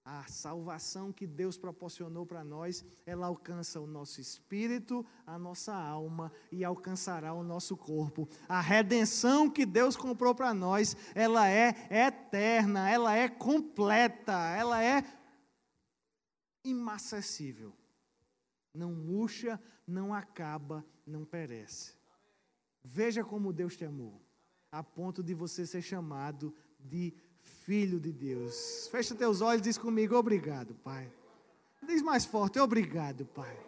A salvação que Deus proporcionou para nós, ela alcança o nosso espírito, a nossa alma e alcançará o nosso corpo. A redenção que Deus comprou para nós, ela é eterna, ela é completa, ela é inacessível. Não murcha, não acaba, não perece. Veja como Deus te amou, a ponto de você ser chamado de filho de Deus. Fecha teus olhos e diz comigo: Obrigado, Pai. Diz mais forte: Obrigado, Pai.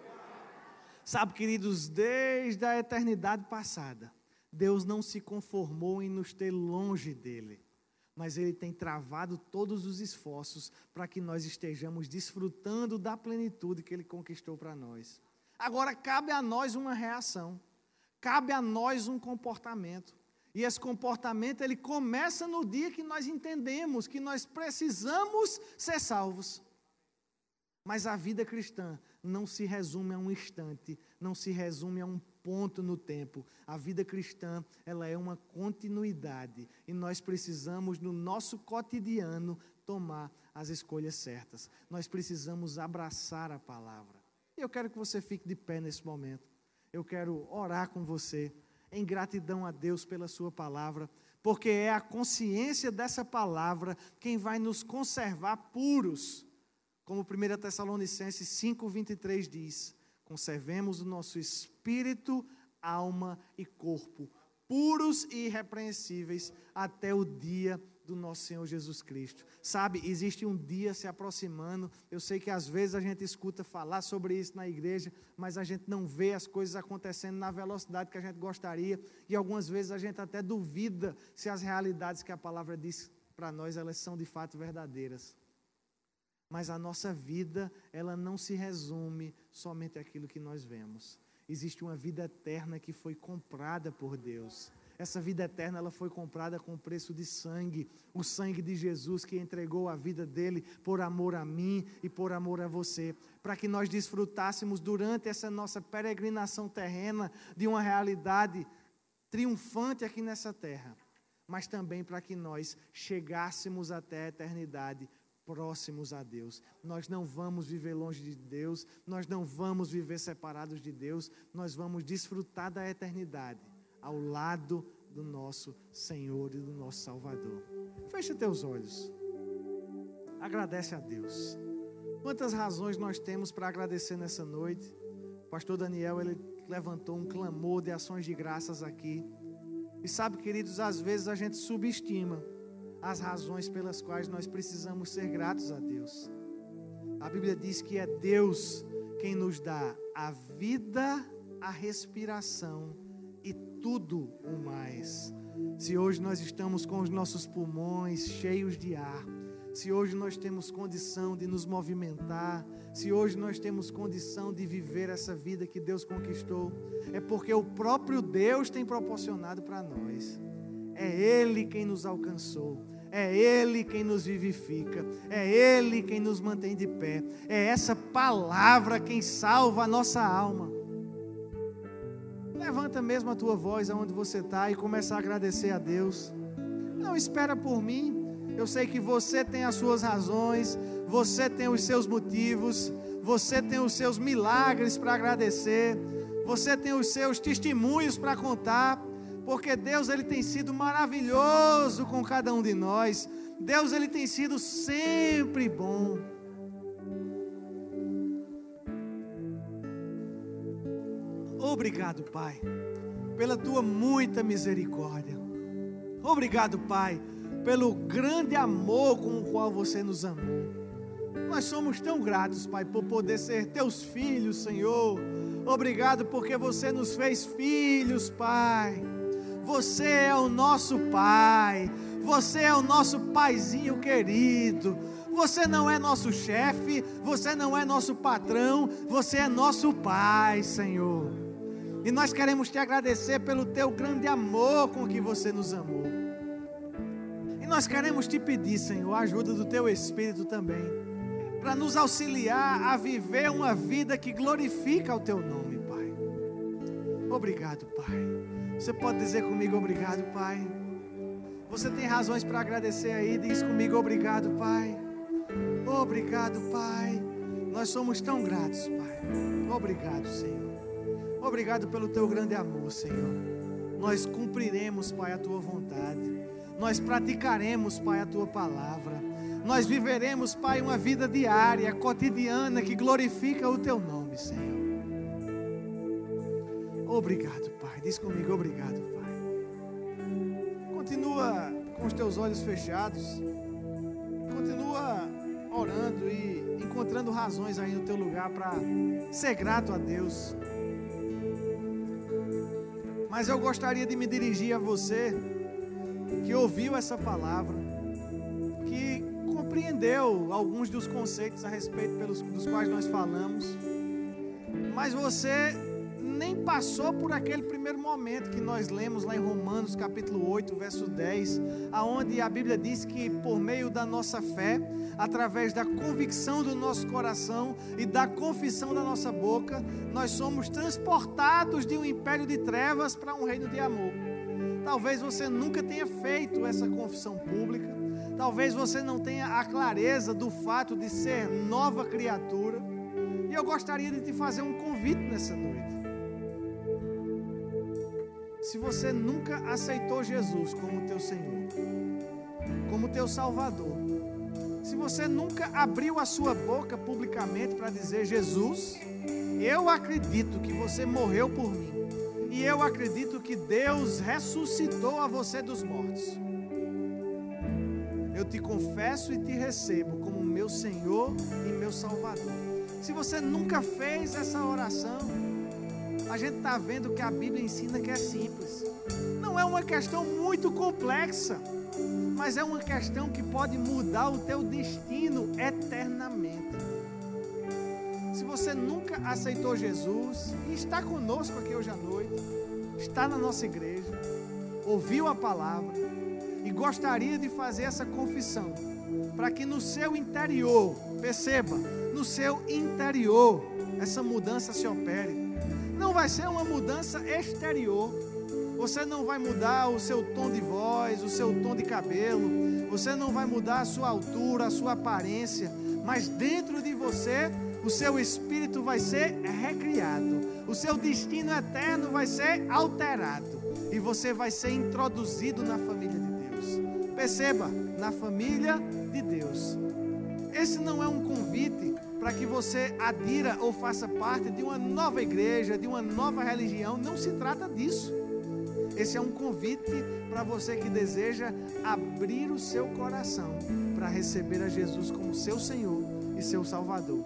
Sabe, queridos, desde a eternidade passada, Deus não se conformou em nos ter longe dele, mas Ele tem travado todos os esforços para que nós estejamos desfrutando da plenitude que Ele conquistou para nós. Agora cabe a nós uma reação, cabe a nós um comportamento. E esse comportamento ele começa no dia que nós entendemos que nós precisamos ser salvos. Mas a vida cristã não se resume a um instante, não se resume a um ponto no tempo. A vida cristã, ela é uma continuidade e nós precisamos no nosso cotidiano tomar as escolhas certas. Nós precisamos abraçar a palavra. Eu quero que você fique de pé nesse momento. Eu quero orar com você em gratidão a Deus pela Sua palavra, porque é a consciência dessa palavra quem vai nos conservar puros. Como 1 Tessalonicenses 5,23 diz: conservemos o nosso espírito, alma e corpo puros e irrepreensíveis até o dia do nosso Senhor Jesus Cristo. Sabe, existe um dia se aproximando. Eu sei que às vezes a gente escuta falar sobre isso na igreja, mas a gente não vê as coisas acontecendo na velocidade que a gente gostaria, e algumas vezes a gente até duvida se as realidades que a palavra diz para nós elas são de fato verdadeiras. Mas a nossa vida, ela não se resume somente àquilo que nós vemos. Existe uma vida eterna que foi comprada por Deus Essa vida eterna ela foi comprada com preço de sangue, o sangue de Jesus que entregou a vida dele por amor a mim e por amor a você, para que nós desfrutássemos durante essa nossa peregrinação terrena de uma realidade triunfante aqui nessa terra, mas também para que nós chegássemos até a eternidade próximos a Deus. Nós não vamos viver longe de Deus, nós não vamos viver separados de Deus, nós vamos desfrutar da eternidade ao lado do nosso Senhor e do nosso Salvador. Feche teus olhos. Agradece a Deus. Quantas razões nós temos para agradecer nessa noite? O pastor Daniel, ele levantou um clamor de ações de graças aqui. E sabe, queridos, às vezes a gente subestima as razões pelas quais nós precisamos ser gratos a Deus. A Bíblia diz que é Deus quem nos dá a vida, a respiração tudo o mais. Se hoje nós estamos com os nossos pulmões cheios de ar, se hoje nós temos condição de nos movimentar, se hoje nós temos condição de viver essa vida que Deus conquistou, é porque o próprio Deus tem proporcionado para nós. É Ele quem nos alcançou. É Ele quem nos vivifica, é Ele quem nos mantém de pé, é essa palavra quem salva a nossa alma. Levanta mesmo a tua voz aonde você está e começa a agradecer a Deus. Não espera por mim. Eu sei que você tem as suas razões, você tem os seus motivos, você tem os seus milagres para agradecer, você tem os seus testemunhos para contar, porque Deus ele tem sido maravilhoso com cada um de nós. Deus ele tem sido sempre bom. Obrigado, Pai, pela tua muita misericórdia. Obrigado, Pai, pelo grande amor com o qual você nos amou. Nós somos tão gratos, Pai, por poder ser teus filhos, Senhor. Obrigado porque você nos fez filhos, Pai. Você é o nosso Pai. Você é o nosso paizinho querido. Você não é nosso chefe, você não é nosso patrão, você é nosso Pai, Senhor. E nós queremos te agradecer pelo teu grande amor com que você nos amou. E nós queremos te pedir, Senhor, a ajuda do teu Espírito também, para nos auxiliar a viver uma vida que glorifica o teu nome, Pai. Obrigado, Pai. Você pode dizer comigo obrigado, Pai. Você tem razões para agradecer aí, diz comigo obrigado, Pai. Obrigado, Pai. Nós somos tão gratos, Pai. Obrigado, Senhor. Obrigado pelo teu grande amor, Senhor. Nós cumpriremos, Pai, a tua vontade. Nós praticaremos, Pai, a tua palavra. Nós viveremos, Pai, uma vida diária, cotidiana, que glorifica o teu nome, Senhor. Obrigado, Pai. Diz comigo, obrigado, Pai. Continua com os teus olhos fechados. Continua orando e encontrando razões aí no teu lugar para ser grato a Deus. Mas eu gostaria de me dirigir a você que ouviu essa palavra, que compreendeu alguns dos conceitos a respeito pelos, dos quais nós falamos, mas você nem passou por aquele primeiro momento que nós lemos lá em Romanos capítulo 8, verso 10, aonde a Bíblia diz que por meio da nossa fé, através da convicção do nosso coração e da confissão da nossa boca, nós somos transportados de um império de trevas para um reino de amor. Talvez você nunca tenha feito essa confissão pública, talvez você não tenha a clareza do fato de ser nova criatura, e eu gostaria de te fazer um convite nessa noite. Se você nunca aceitou Jesus como teu Senhor, como teu Salvador, se você nunca abriu a sua boca publicamente para dizer: Jesus, eu acredito que você morreu por mim, e eu acredito que Deus ressuscitou a você dos mortos. Eu te confesso e te recebo como meu Senhor e meu Salvador. Se você nunca fez essa oração, a gente está vendo que a Bíblia ensina que é simples. Não é uma questão muito complexa, mas é uma questão que pode mudar o teu destino eternamente. Se você nunca aceitou Jesus e está conosco aqui hoje à noite, está na nossa igreja, ouviu a palavra e gostaria de fazer essa confissão, para que no seu interior, perceba, no seu interior, essa mudança se opere. Não vai ser uma mudança exterior. Você não vai mudar o seu tom de voz, o seu tom de cabelo, você não vai mudar a sua altura, a sua aparência, mas dentro de você, o seu espírito vai ser recriado, o seu destino eterno vai ser alterado e você vai ser introduzido na família de Deus. Perceba, na família de Deus. Esse não é um convite para que você adira ou faça parte de uma nova igreja, de uma nova religião. Não se trata disso. Esse é um convite para você que deseja abrir o seu coração para receber a Jesus como seu Senhor e seu Salvador.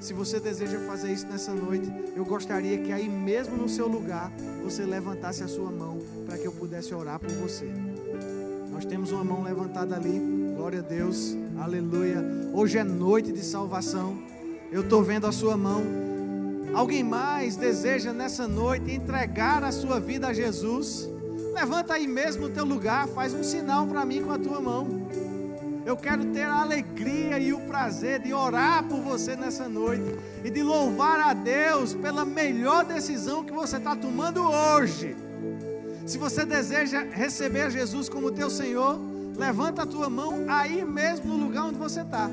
Se você deseja fazer isso nessa noite, eu gostaria que aí mesmo no seu lugar você levantasse a sua mão para que eu pudesse orar por você. Nós temos uma mão levantada ali. Glória a Deus. Aleluia. Hoje é noite de salvação. Eu estou vendo a sua mão. Alguém mais deseja nessa noite entregar a sua vida a Jesus? Levanta aí mesmo o teu lugar, faz um sinal para mim com a tua mão. Eu quero ter a alegria e o prazer de orar por você nessa noite e de louvar a Deus pela melhor decisão que você está tomando hoje. Se você deseja receber Jesus como teu Senhor, levanta a tua mão aí mesmo no lugar onde você está.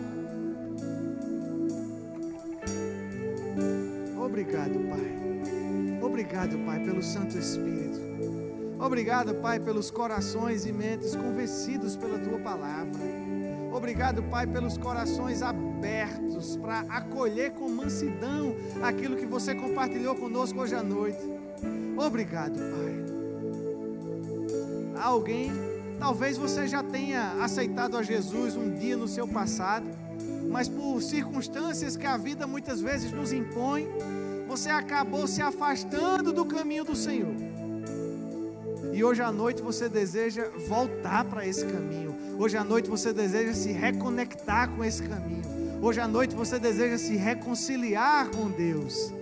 Obrigado, Pai. Obrigado, Pai, pelo Santo Espírito. Obrigado, Pai, pelos corações e mentes convencidos pela tua palavra. Obrigado, Pai, pelos corações abertos para acolher com mansidão aquilo que você compartilhou conosco hoje à noite. Obrigado, Pai. Alguém, talvez você já tenha aceitado a Jesus um dia no seu passado, mas por circunstâncias que a vida muitas vezes nos impõe, você acabou se afastando do caminho do Senhor. E hoje à noite você deseja voltar para esse caminho. Hoje à noite você deseja se reconectar com esse caminho. Hoje à noite você deseja se reconciliar com Deus.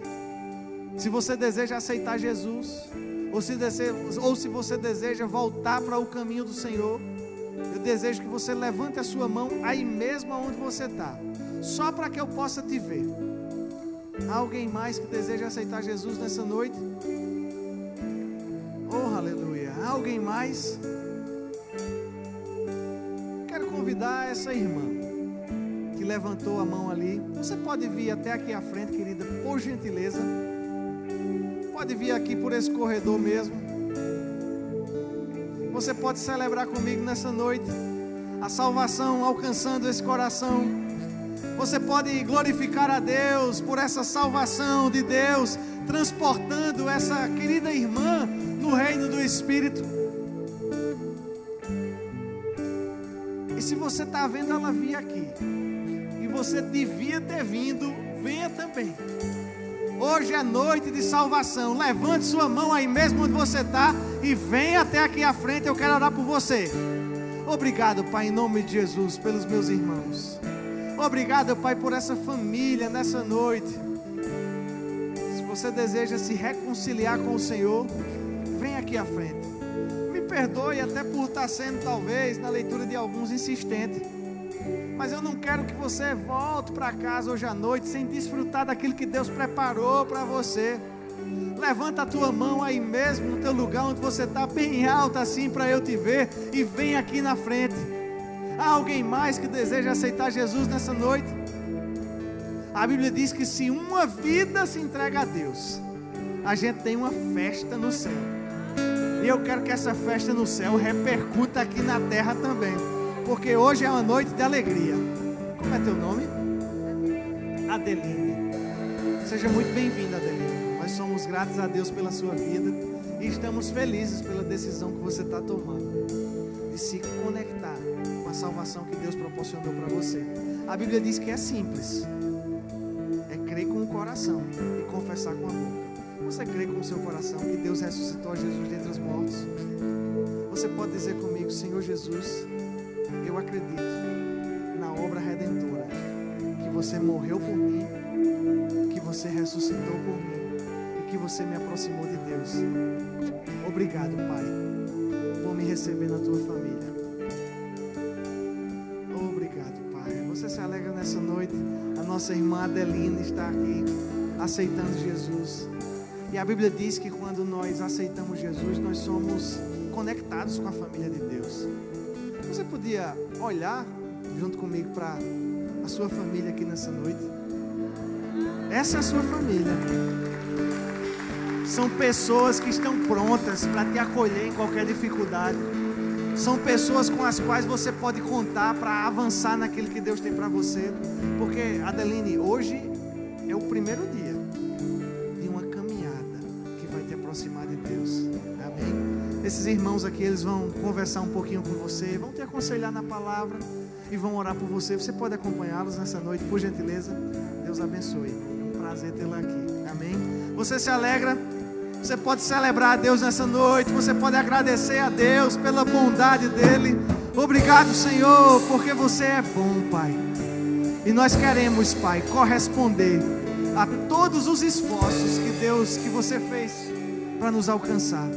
Se você deseja aceitar Jesus, ou se, ou se você deseja voltar para o caminho do Senhor, eu desejo que você levante a sua mão aí mesmo onde você está, só para que eu possa te ver. Há alguém mais que deseja aceitar Jesus nessa noite? Oh, aleluia. Há alguém mais? Quero convidar essa irmã que levantou a mão ali. Você pode vir até aqui à frente, querida, por gentileza. Pode vir aqui por esse corredor mesmo. Você pode celebrar comigo nessa noite a salvação alcançando esse coração. Você pode glorificar a Deus por essa salvação de Deus, transportando essa querida irmã no reino do Espírito. E se você está vendo ela vir aqui, e você devia ter vindo, venha também. Hoje é noite de salvação. Levante sua mão aí mesmo onde você está e venha até aqui à frente. Eu quero orar por você. Obrigado, Pai, em nome de Jesus, pelos meus irmãos. Obrigado, Pai, por essa família nessa noite. Se você deseja se reconciliar com o Senhor, vem aqui à frente. Me perdoe até por estar sendo, talvez, na leitura de alguns insistente. Mas eu não quero que você volte para casa hoje à noite sem desfrutar daquilo que Deus preparou para você. Levanta a tua mão aí mesmo no teu lugar onde você está, bem alta assim para eu te ver, e vem aqui na frente. Há alguém mais que deseja aceitar Jesus nessa noite? A Bíblia diz que se uma vida se entrega a Deus, a gente tem uma festa no céu. E eu quero que essa festa no céu repercuta aqui na terra também. Porque hoje é uma noite de alegria. Como é teu nome? Adeline. Seja muito bem-vinda, Adeline. Nós somos gratos a Deus pela sua vida e estamos felizes pela decisão que você está tomando de se conectar com a salvação que Deus proporcionou para você. A Bíblia diz que é simples. É crer com o coração e confessar com a boca. Você crê com o seu coração que Deus ressuscitou Jesus dentre os mortos? Você pode dizer comigo, Senhor Jesus, eu acredito na obra redentora, que você morreu por mim, que você ressuscitou por mim e que você me aproximou de Deus. Obrigado, Pai, por receber na tua família. Obrigado, Pai. Você se alegra nessa noite. A nossa irmã Adelina está aqui aceitando Jesus. E a Bíblia diz que quando nós aceitamos Jesus, nós somos conectados com a família de Deus. Você podia olhar junto comigo para a sua família aqui nessa noite? Essa é a sua família. São pessoas que estão prontas para te acolher em qualquer dificuldade. São pessoas com as quais você pode contar para avançar naquilo que Deus tem para você. Porque, Adeline, hoje é o primeiro Esses irmãos aqui, eles vão conversar um pouquinho com você, vão te aconselhar na palavra e vão orar por você. Você pode acompanhá-los nessa noite, por gentileza. Deus abençoe. É um prazer tê-la aqui. Amém? Você se alegra? Você pode celebrar a Deus nessa noite. Você pode agradecer a Deus pela bondade dele. Obrigado, Senhor, porque você é bom, Pai. E nós queremos, Pai, corresponder a todos os esforços que Deus, que você fez para nos alcançar.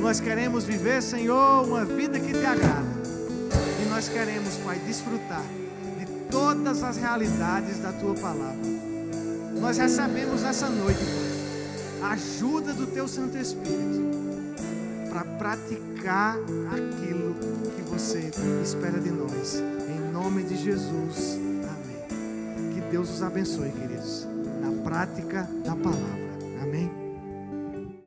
Nós queremos viver, Senhor, uma vida que te agrada nós queremos, Pai, desfrutar de todas as realidades da tua palavra. Nós recebemos nessa noite, Pai, a ajuda do teu Santo Espírito para praticar aquilo que você espera de nós. Em nome de Jesus. Amém. Que Deus os abençoe, queridos, na prática da palavra.